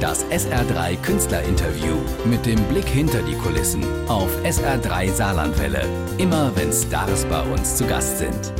Das SR3 Künstlerinterview mit dem Blick hinter die Kulissen auf SR3 Saarlandwelle. Immer wenn Stars bei uns zu Gast sind.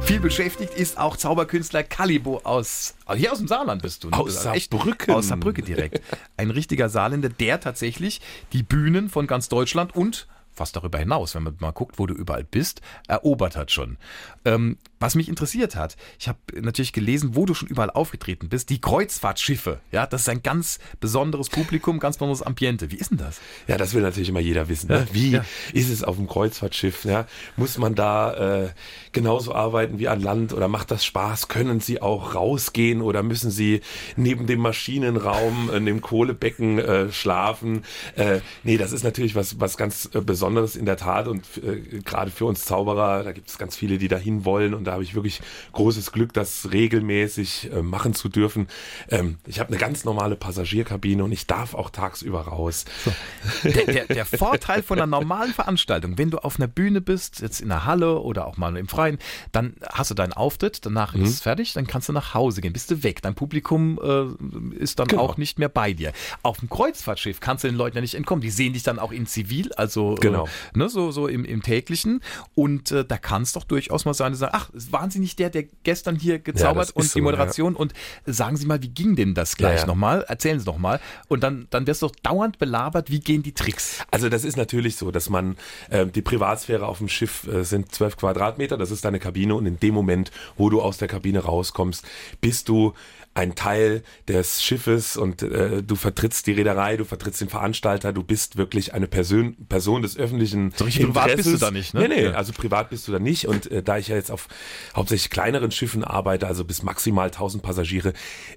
Viel beschäftigt ist auch Zauberkünstler Calibo aus, hier aus dem Saarland bist du. Ne? Aus Saarbrücken. Aus Saarbrücken direkt. Ein richtiger Saarländer, der tatsächlich die Bühnen von ganz Deutschland und fast darüber hinaus, wenn man mal guckt, wo du überall bist, erobert hat schon. Ähm, was mich interessiert hat, ich habe natürlich gelesen, wo du schon überall aufgetreten bist, die Kreuzfahrtschiffe. Ja, das ist ein ganz besonderes Publikum, ganz besonderes Ambiente. Wie ist denn das? Ja, das will natürlich immer jeder wissen. Ne? Wie ja. ist es auf dem Kreuzfahrtschiff? Ja? Muss man da äh, genauso arbeiten wie an Land oder macht das Spaß? Können Sie auch rausgehen oder müssen Sie neben dem Maschinenraum in dem Kohlebecken äh, schlafen? Äh, nee, das ist natürlich was, was ganz äh, Besonderes in der Tat und äh, gerade für uns Zauberer, da gibt es ganz viele, die dahin wollen und da habe ich wirklich großes Glück, das regelmäßig äh, machen zu dürfen. Ähm, ich habe eine ganz normale Passagierkabine und ich darf auch tagsüber raus. So. Der, der, der Vorteil von einer normalen Veranstaltung, wenn du auf einer Bühne bist, jetzt in der Halle oder auch mal im Freien, dann hast du deinen Auftritt, danach mhm. ist es fertig, dann kannst du nach Hause gehen, bist du weg. Dein Publikum äh, ist dann genau. auch nicht mehr bei dir. Auf dem Kreuzfahrtschiff kannst du den Leuten ja nicht entkommen. Die sehen dich dann auch in Zivil, also genau. äh, ne, so, so im, im täglichen. Und äh, da kann es doch durchaus mal sein, dass sagen, ach, waren Sie nicht der, der gestern hier gezaubert ja, und die Moderation? Ja. Und sagen Sie mal, wie ging denn das gleich ja, nochmal? Erzählen Sie doch mal. Und dann, dann wirst du doch dauernd belabert, wie gehen die Tricks? Also das ist natürlich so, dass man, äh, die Privatsphäre auf dem Schiff äh, sind zwölf Quadratmeter, das ist deine Kabine und in dem Moment, wo du aus der Kabine rauskommst, bist du ein Teil des Schiffes und äh, du vertrittst die Reederei, du vertrittst den Veranstalter, du bist wirklich eine Person, Person des öffentlichen So richtig privat bist du da nicht, ne? Nee, nee, ja. also privat bist du da nicht und äh, da ich ja jetzt auf hauptsächlich kleineren Schiffen arbeite, also bis maximal 1000 Passagiere,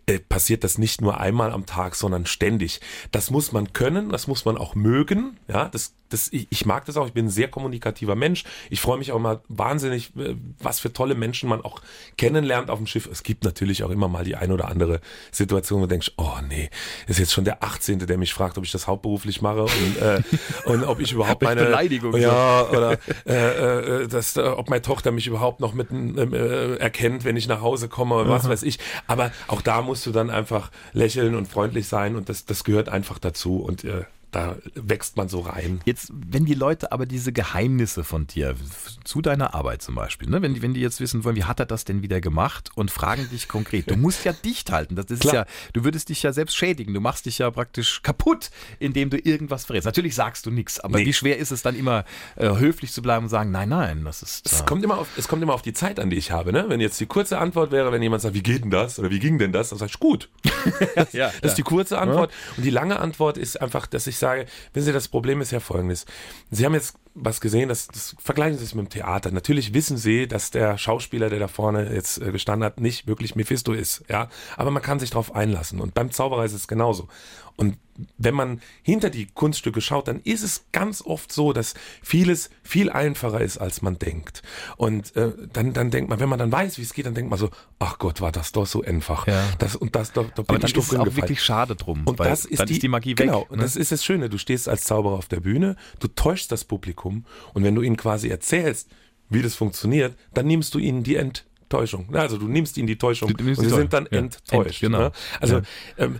äh, passiert das nicht nur einmal am Tag, sondern ständig. Das muss man können, das muss man auch mögen, ja, das das, ich, ich mag das auch, ich bin ein sehr kommunikativer Mensch. Ich freue mich auch immer wahnsinnig, äh, was für tolle Menschen man auch kennenlernt auf dem Schiff. Es gibt natürlich auch immer mal die ein oder andere Situation, wo du denkst, oh nee, ist jetzt schon der 18., der mich fragt, ob ich das hauptberuflich mache und, äh, und ob ich überhaupt meine Beleidigung ja oder äh, äh, dass, äh, ob meine Tochter mich überhaupt noch mit äh, erkennt, wenn ich nach Hause komme, was weiß ich. Aber auch da musst du dann einfach lächeln und freundlich sein und das das gehört einfach dazu und äh, da wächst man so rein. Jetzt, wenn die Leute aber diese Geheimnisse von dir, zu deiner Arbeit zum Beispiel, ne? wenn, die, wenn die jetzt wissen wollen, wie hat er das denn wieder gemacht und fragen dich konkret, du musst ja dicht halten, das ist ja, du würdest dich ja selbst schädigen, du machst dich ja praktisch kaputt, indem du irgendwas verrätst. Natürlich sagst du nichts, aber nee. wie schwer ist es dann immer äh, höflich zu bleiben und sagen, nein, nein, das ist... Äh es, kommt immer auf, es kommt immer auf die Zeit an, die ich habe. Ne? Wenn jetzt die kurze Antwort wäre, wenn jemand sagt, wie geht denn das oder wie ging denn das, dann sag ich, gut. ja, das ist die kurze Antwort. Ja. Und die lange Antwort ist einfach, dass ich sage, wissen Sie, das Problem ist ja folgendes. Sie haben jetzt was gesehen, das, das vergleichen Sie es mit dem Theater. Natürlich wissen Sie, dass der Schauspieler, der da vorne jetzt äh, gestanden hat, nicht wirklich Mephisto ist, ja. Aber man kann sich darauf einlassen. Und beim Zauberer ist es genauso. Und wenn man hinter die Kunststücke schaut, dann ist es ganz oft so, dass vieles viel einfacher ist, als man denkt. Und äh, dann, dann denkt man, wenn man dann weiß, wie es geht, dann denkt man so, ach Gott, war das doch so einfach. Ja. Das und das, da, da bin Aber ich doch ist es auch wirklich schade drum. Und das ist, die, ist die Magie genau, weg. Genau, und das ist das Schöne. Du stehst als Zauberer auf der Bühne, du täuschst das Publikum und wenn du ihnen quasi erzählst, wie das funktioniert, dann nimmst du ihnen die Enttäuschung. Also du nimmst ihnen die Täuschung und sie sind dann ja. enttäuscht. Ent, genau. Ne? Also ja. ähm,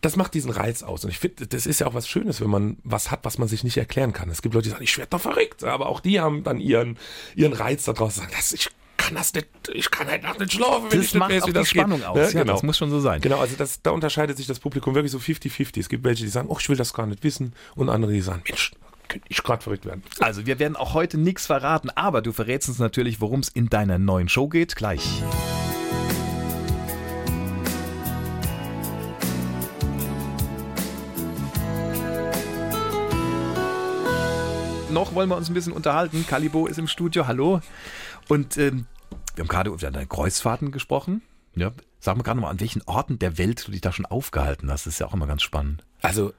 das macht diesen Reiz aus. Und ich finde, das ist ja auch was Schönes, wenn man was hat, was man sich nicht erklären kann. Es gibt Leute, die sagen, ich werde doch verrückt. Aber auch die haben dann ihren, ihren Reiz daraus, sagen, das, ich kann das nicht, ich kann halt Nacht nicht schlafen, wenn das ich macht nicht weiß, wie das Spannung geht. aus. Ja, genau. Das muss schon so sein. Genau, also das, da unterscheidet sich das Publikum wirklich so 50-50. Es gibt welche, die sagen, oh, ich will das gar nicht wissen. Und andere, die sagen, Mensch, könnte ich gerade verrückt werden. Also, wir werden auch heute nichts verraten, aber du verrätst uns natürlich, worum es in deiner neuen Show geht, gleich. noch wollen wir uns ein bisschen unterhalten. Calibo ist im Studio, hallo. Und ähm, wir haben gerade über deine Kreuzfahrten gesprochen. Ja. Sag mal gerade mal, an welchen Orten der Welt du dich da schon aufgehalten hast. Das ist ja auch immer ganz spannend. Also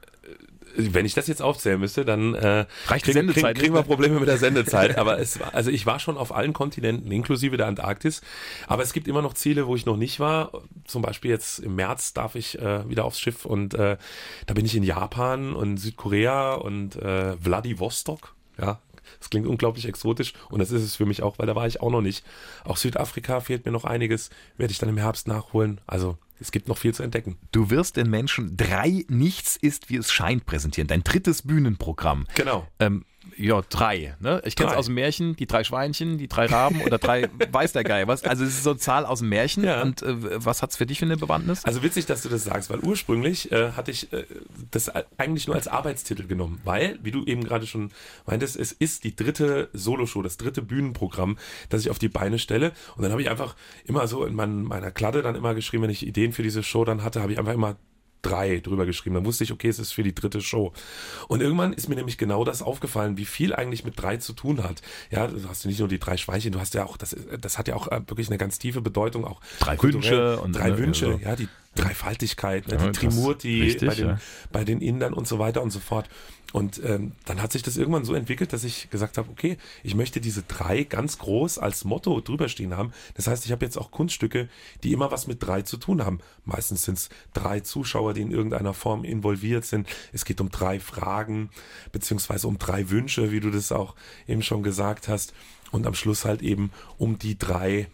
wenn ich das jetzt aufzählen müsste, dann äh, Reicht krieg, Sendezeit krieg, kriegen wir Probleme mit der Sendezeit. Aber es war, also ich war schon auf allen Kontinenten, inklusive der Antarktis. Aber es gibt immer noch Ziele, wo ich noch nicht war. Zum Beispiel jetzt im März darf ich äh, wieder aufs Schiff und äh, da bin ich in Japan und Südkorea und äh, Vladivostok. Ja, das klingt unglaublich exotisch und das ist es für mich auch, weil da war ich auch noch nicht. Auch Südafrika fehlt mir noch einiges, werde ich dann im Herbst nachholen. Also es gibt noch viel zu entdecken. Du wirst den Menschen drei Nichts ist, wie es scheint präsentieren. Dein drittes Bühnenprogramm. Genau. Ähm, ja, drei. Ne? Ich kenne es aus dem Märchen, die drei Schweinchen, die drei Raben oder drei weiß der Geil was. Also es ist so eine Zahl aus dem Märchen. Ja. Und äh, was hat's für dich für eine Bewandtnis? Also witzig, dass du das sagst, weil ursprünglich äh, hatte ich äh, das eigentlich nur als Arbeitstitel genommen, weil, wie du eben gerade schon meintest, es ist die dritte Soloshow, das dritte Bühnenprogramm, das ich auf die Beine stelle. Und dann habe ich einfach immer so in mein, meiner Kladde dann immer geschrieben, wenn ich Ideen für diese Show dann hatte, habe ich einfach immer drei drüber geschrieben. Dann wusste ich, okay, es ist für die dritte Show. Und irgendwann ist mir nämlich genau das aufgefallen, wie viel eigentlich mit drei zu tun hat. Ja, du hast nicht nur die drei Schweinchen, du hast ja auch, das, das hat ja auch äh, wirklich eine ganz tiefe Bedeutung, auch Drei. Wünsche und, drei ne, Wünsche, also- ja, die Dreifaltigkeit, ne, die Trimurti richtig, bei, den, ja. bei den Indern und so weiter und so fort. Und ähm, dann hat sich das irgendwann so entwickelt, dass ich gesagt habe, okay, ich möchte diese drei ganz groß als Motto drüber stehen haben. Das heißt, ich habe jetzt auch Kunststücke, die immer was mit drei zu tun haben. Meistens sind es drei Zuschauer, die in irgendeiner Form involviert sind. Es geht um drei Fragen, beziehungsweise um drei Wünsche, wie du das auch eben schon gesagt hast. Und am Schluss halt eben um die drei,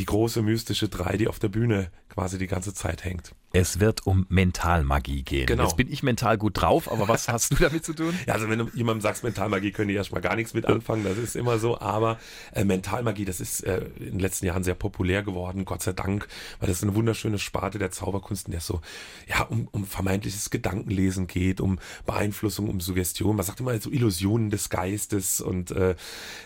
die große mystische drei, die auf der Bühne quasi die ganze Zeit hängt. Es wird um Mentalmagie gehen. Genau. Jetzt bin ich mental gut drauf, aber was hast du damit zu tun? Ja, also wenn du jemandem sagst, Mentalmagie, können die erstmal gar nichts mit anfangen, das ist immer so, aber äh, Mentalmagie, das ist äh, in den letzten Jahren sehr populär geworden, Gott sei Dank, weil das ist eine wunderschöne Sparte der Zauberkunst, in der es so, ja, um, um vermeintliches Gedankenlesen geht, um Beeinflussung, um Suggestion, man sagt immer so Illusionen des Geistes und äh,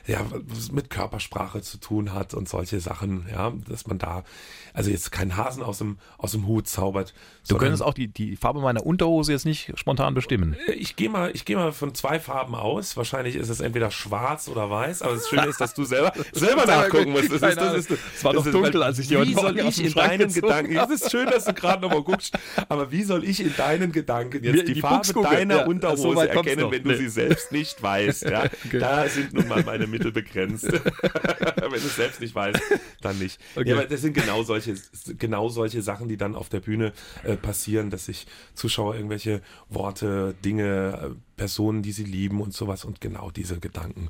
ja, was mit Körpersprache zu tun hat und solche Sachen, ja, dass man da, also jetzt keinen Hasen aus dem, aus dem Hut zaubert. Du sondern- könntest auch die, die Farbe meiner Unterhose jetzt nicht spontan bestimmen. ich gehe mal, ich gehe mal von zwei Farben aus. Wahrscheinlich ist es entweder schwarz oder weiß. Aber das Schöne ist, dass du selber selber nachgucken musst. Das ist, das ist, Es war doch das dunkel, als ich die heute Morgen ich in Schrank deinen gezogen Gedanken? Es ist schön, dass du gerade nochmal guckst. Aber wie soll ich in deinen Gedanken jetzt die, die Farbe Fuchsgucke. deiner Ja, so Unterhose kommt's erkennen, wenn du Nee. sie selbst nicht weißt? Ja, da sind nun mal meine Mittel begrenzt. wenn du es selbst nicht weißt, dann nicht. Okay. Ja, aber das sind genau solche, genau solche Sachen, die dann auf der Bühne äh, passieren, dass sich Zuschauer irgendwelche Worte, Dinge, äh, Personen, die sie lieben und sowas und genau diese Gedanken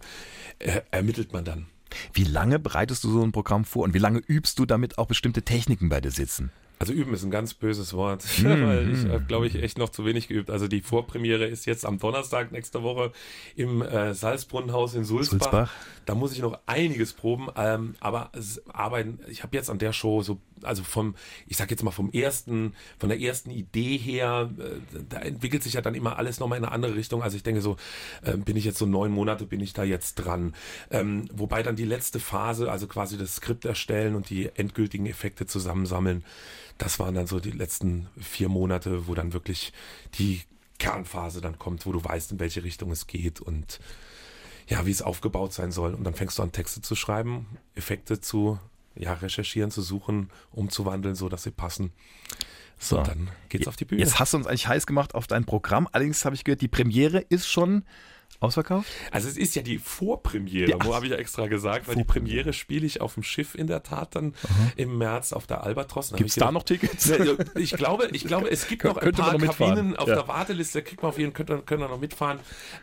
äh, ermittelt man dann. Wie lange bereitest du so ein Programm vor und wie lange übst du damit auch bestimmte Techniken bei dir sitzen? Also üben ist ein ganz böses Wort, Mhm. weil ich habe, glaube ich, echt noch zu wenig geübt. Also die Vorpremiere ist jetzt am Donnerstag nächste Woche im äh, Salzbrunnenhaus in Sulzbach. Sulzbach. Da muss ich noch einiges proben, ähm, aber arbeiten, ich habe jetzt an der Show so, also vom, ich sag jetzt mal vom ersten, von der ersten Idee her, äh, da entwickelt sich ja dann immer alles nochmal in eine andere Richtung. Also ich denke so, äh, bin ich jetzt so neun Monate, bin ich da jetzt dran. Ähm, wobei dann die letzte Phase, also quasi das Skript erstellen und die endgültigen Effekte zusammensammeln, das waren dann so die letzten vier Monate, wo dann wirklich die Kernphase dann kommt, wo du weißt, in welche Richtung es geht und ja, wie es aufgebaut sein soll. Und dann fängst du an, Texte zu schreiben, Effekte zu ja, recherchieren, zu suchen, umzuwandeln, so dass sie passen. So. Und dann geht's auf die Bühne. Jetzt hast du uns eigentlich heiß gemacht auf dein Programm. Allerdings habe ich gehört, die Premiere ist schon ausverkauft. Also es ist ja die Vorpremiere, Ja. wo habe ich ja extra gesagt, weil die Premiere spiele ich auf dem Schiff in der Tat dann im März auf der Albatros. Gibt es da noch Tickets? Ich glaube, ich glaube, es gibt noch ein paar noch mitfahren. Kabinen auf Ja. der Warteliste, kriegt man auf jeden Fall, können, können wir noch mitfahren.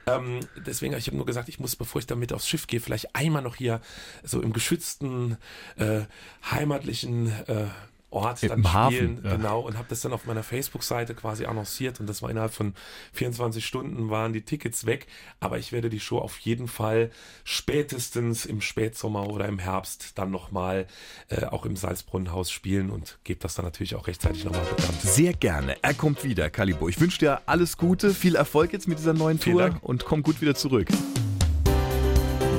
Ähm, deswegen, ich habe nur gesagt, ich muss, bevor ich damit aufs Schiff gehe, vielleicht einmal noch hier so im geschützten, äh, heimatlichen äh, Ort Im dann spielen, Hafen, ja. genau, und habe das dann auf meiner Facebook-Seite quasi annonciert und das war innerhalb von 24 Stunden waren die Tickets weg, aber ich werde die Show auf jeden Fall spätestens im Spätsommer oder im Herbst dann nochmal äh, auch im Salzbrunnenhaus spielen und gebe das dann natürlich auch rechtzeitig nochmal bekannt. Sehr gerne. Er kommt wieder, Calibo. Ich wünsche dir alles Gute, viel Erfolg jetzt mit dieser neuen Vielen Tour Dank. und komm gut wieder zurück.